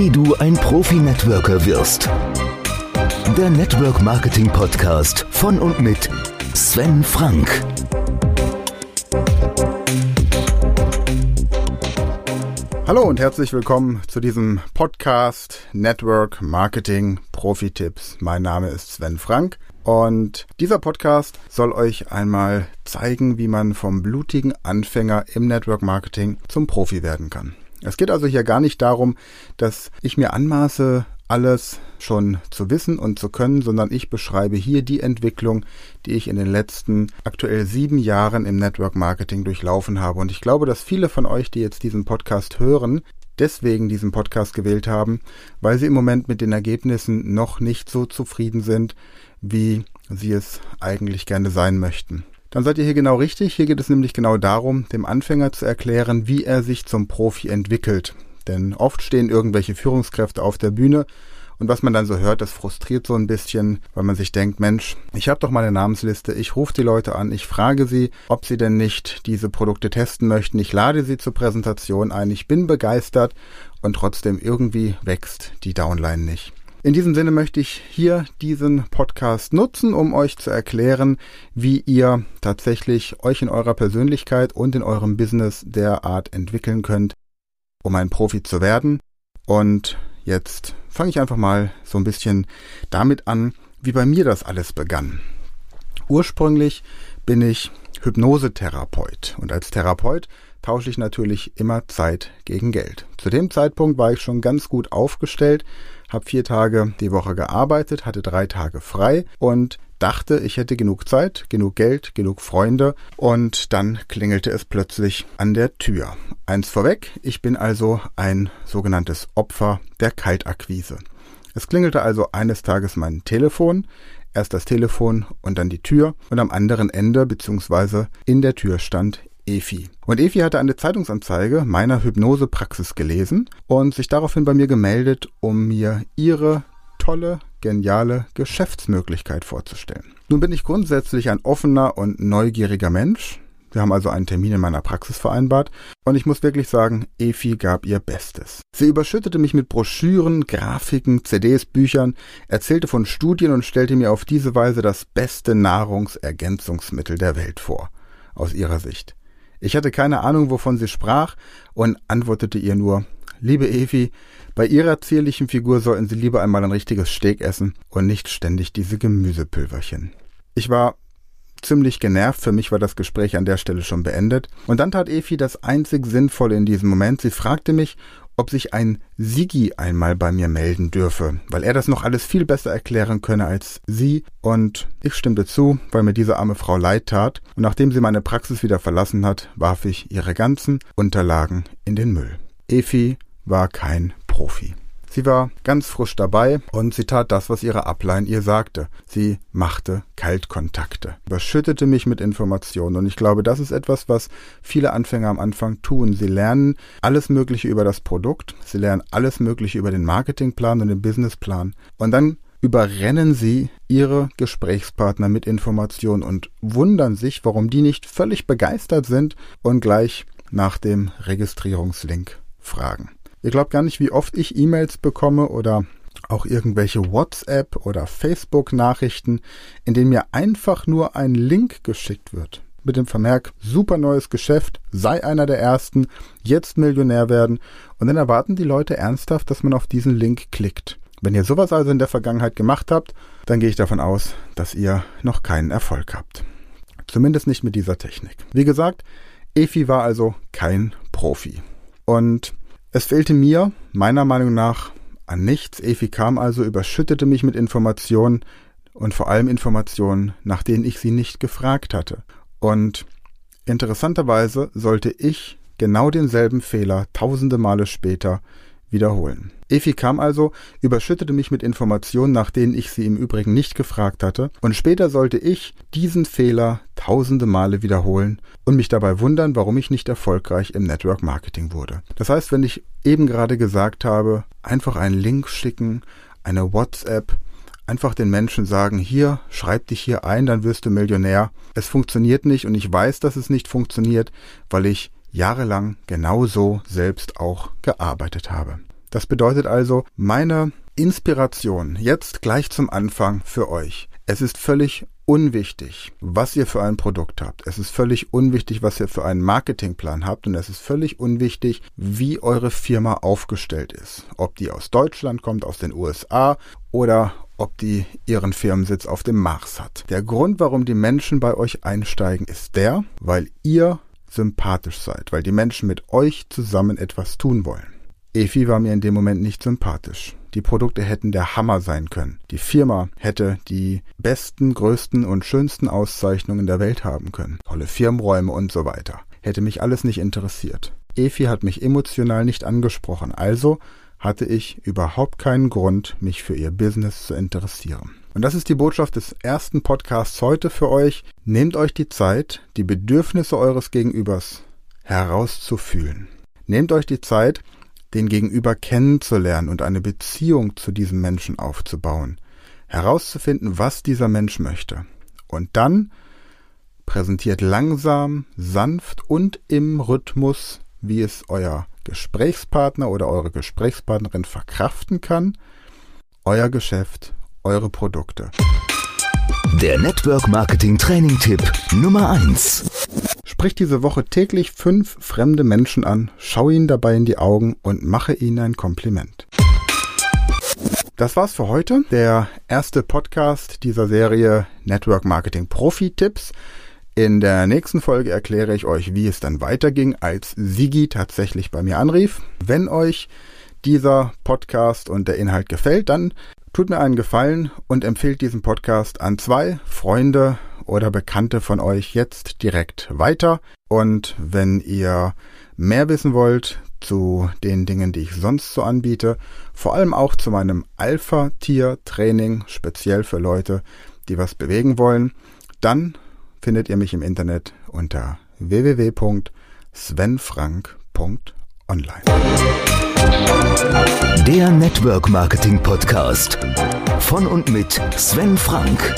Wie du ein Profi-Networker wirst. Der Network Marketing Podcast von und mit Sven Frank. Hallo und herzlich willkommen zu diesem Podcast Network Marketing Profi Tipps. Mein Name ist Sven Frank und dieser Podcast soll euch einmal zeigen, wie man vom blutigen Anfänger im Network Marketing zum Profi werden kann. Es geht also hier gar nicht darum, dass ich mir anmaße, alles schon zu wissen und zu können, sondern ich beschreibe hier die Entwicklung, die ich in den letzten aktuell sieben Jahren im Network Marketing durchlaufen habe. Und ich glaube, dass viele von euch, die jetzt diesen Podcast hören, deswegen diesen Podcast gewählt haben, weil sie im Moment mit den Ergebnissen noch nicht so zufrieden sind, wie sie es eigentlich gerne sein möchten. Dann seid ihr hier genau richtig. Hier geht es nämlich genau darum, dem Anfänger zu erklären, wie er sich zum Profi entwickelt. Denn oft stehen irgendwelche Führungskräfte auf der Bühne und was man dann so hört, das frustriert so ein bisschen, weil man sich denkt, Mensch, ich habe doch meine Namensliste, ich rufe die Leute an, ich frage sie, ob sie denn nicht diese Produkte testen möchten, ich lade sie zur Präsentation ein, ich bin begeistert und trotzdem irgendwie wächst die Downline nicht. In diesem Sinne möchte ich hier diesen Podcast nutzen, um euch zu erklären, wie ihr tatsächlich euch in eurer Persönlichkeit und in eurem Business derart entwickeln könnt, um ein Profi zu werden. Und jetzt fange ich einfach mal so ein bisschen damit an, wie bei mir das alles begann. Ursprünglich bin ich Hypnosetherapeut und als Therapeut tausche ich natürlich immer Zeit gegen Geld. Zu dem Zeitpunkt war ich schon ganz gut aufgestellt, habe vier Tage die Woche gearbeitet, hatte drei Tage frei und dachte, ich hätte genug Zeit, genug Geld, genug Freunde und dann klingelte es plötzlich an der Tür. Eins vorweg, ich bin also ein sogenanntes Opfer der Kaltakquise. Es klingelte also eines Tages mein Telefon, erst das Telefon und dann die Tür und am anderen Ende bzw. in der Tür stand Efi. Und Efi hatte eine Zeitungsanzeige meiner Hypnosepraxis gelesen und sich daraufhin bei mir gemeldet, um mir ihre tolle, geniale Geschäftsmöglichkeit vorzustellen. Nun bin ich grundsätzlich ein offener und neugieriger Mensch. Wir haben also einen Termin in meiner Praxis vereinbart und ich muss wirklich sagen, Efi gab ihr Bestes. Sie überschüttete mich mit Broschüren, Grafiken, CDs, Büchern, erzählte von Studien und stellte mir auf diese Weise das beste Nahrungsergänzungsmittel der Welt vor, aus ihrer Sicht. Ich hatte keine Ahnung, wovon sie sprach und antwortete ihr nur, liebe Evi, bei ihrer zierlichen Figur sollten sie lieber einmal ein richtiges Steak essen und nicht ständig diese Gemüsepülverchen. Ich war ziemlich genervt, für mich war das Gespräch an der Stelle schon beendet. Und dann tat Efi das einzig Sinnvolle in diesem Moment. Sie fragte mich, ob sich ein Sigi einmal bei mir melden dürfe, weil er das noch alles viel besser erklären könne als sie. Und ich stimmte zu, weil mir diese arme Frau leid tat. Und nachdem sie meine Praxis wieder verlassen hat, warf ich ihre ganzen Unterlagen in den Müll. Efi war kein Profi. Sie war ganz frisch dabei und sie tat das, was ihre Ablein ihr sagte. Sie machte Kaltkontakte, überschüttete mich mit Informationen und ich glaube, das ist etwas, was viele Anfänger am Anfang tun. Sie lernen alles Mögliche über das Produkt, sie lernen alles Mögliche über den Marketingplan und den Businessplan und dann überrennen sie ihre Gesprächspartner mit Informationen und wundern sich, warum die nicht völlig begeistert sind und gleich nach dem Registrierungslink fragen. Ihr glaubt gar nicht, wie oft ich E-Mails bekomme oder auch irgendwelche WhatsApp oder Facebook-Nachrichten, in denen mir einfach nur ein Link geschickt wird. Mit dem Vermerk, super neues Geschäft, sei einer der ersten, jetzt Millionär werden. Und dann erwarten die Leute ernsthaft, dass man auf diesen Link klickt. Wenn ihr sowas also in der Vergangenheit gemacht habt, dann gehe ich davon aus, dass ihr noch keinen Erfolg habt. Zumindest nicht mit dieser Technik. Wie gesagt, Efi war also kein Profi. Und es fehlte mir, meiner Meinung nach, an nichts. Efi kam also, überschüttete mich mit Informationen und vor allem Informationen, nach denen ich sie nicht gefragt hatte. Und interessanterweise sollte ich genau denselben Fehler tausende Male später wiederholen. Efi kam also, überschüttete mich mit Informationen, nach denen ich sie im Übrigen nicht gefragt hatte, und später sollte ich diesen Fehler tausende Male wiederholen und mich dabei wundern, warum ich nicht erfolgreich im Network Marketing wurde. Das heißt, wenn ich eben gerade gesagt habe, einfach einen Link schicken, eine WhatsApp, einfach den Menschen sagen, hier, schreib dich hier ein, dann wirst du Millionär. Es funktioniert nicht und ich weiß, dass es nicht funktioniert, weil ich jahrelang genauso selbst auch gearbeitet habe. Das bedeutet also, meine Inspiration jetzt gleich zum Anfang für euch. Es ist völlig unwichtig, was ihr für ein Produkt habt. Es ist völlig unwichtig, was ihr für einen Marketingplan habt. Und es ist völlig unwichtig, wie eure Firma aufgestellt ist. Ob die aus Deutschland kommt, aus den USA oder ob die ihren Firmensitz auf dem Mars hat. Der Grund, warum die Menschen bei euch einsteigen, ist der, weil ihr sympathisch seid, weil die Menschen mit euch zusammen etwas tun wollen. Efi war mir in dem Moment nicht sympathisch. Die Produkte hätten der Hammer sein können. Die Firma hätte die besten, größten und schönsten Auszeichnungen der Welt haben können. Tolle Firmenräume und so weiter. Hätte mich alles nicht interessiert. Efi hat mich emotional nicht angesprochen, also hatte ich überhaupt keinen Grund, mich für ihr Business zu interessieren. Und das ist die Botschaft des ersten Podcasts heute für euch. Nehmt euch die Zeit, die Bedürfnisse eures Gegenübers herauszufühlen. Nehmt euch die Zeit, den Gegenüber kennenzulernen und eine Beziehung zu diesem Menschen aufzubauen, herauszufinden, was dieser Mensch möchte. Und dann präsentiert langsam, sanft und im Rhythmus, wie es euer Gesprächspartner oder eure Gesprächspartnerin verkraften kann, euer Geschäft, eure Produkte. Der Network Marketing Training Tipp Nummer 1. Sprich diese Woche täglich fünf fremde Menschen an, schau ihnen dabei in die Augen und mache ihnen ein Kompliment. Das war's für heute. Der erste Podcast dieser Serie Network Marketing Profi Tipps. In der nächsten Folge erkläre ich euch, wie es dann weiterging, als Sigi tatsächlich bei mir anrief. Wenn euch dieser Podcast und der Inhalt gefällt, dann tut mir einen Gefallen und empfehlt diesen Podcast an zwei Freunde oder Bekannte von euch jetzt direkt weiter. Und wenn ihr mehr wissen wollt zu den Dingen, die ich sonst so anbiete, vor allem auch zu meinem Alpha-Tier-Training, speziell für Leute, die was bewegen wollen, dann findet ihr mich im Internet unter www.svenfrank.online. Der Network Marketing Podcast von und mit Sven Frank.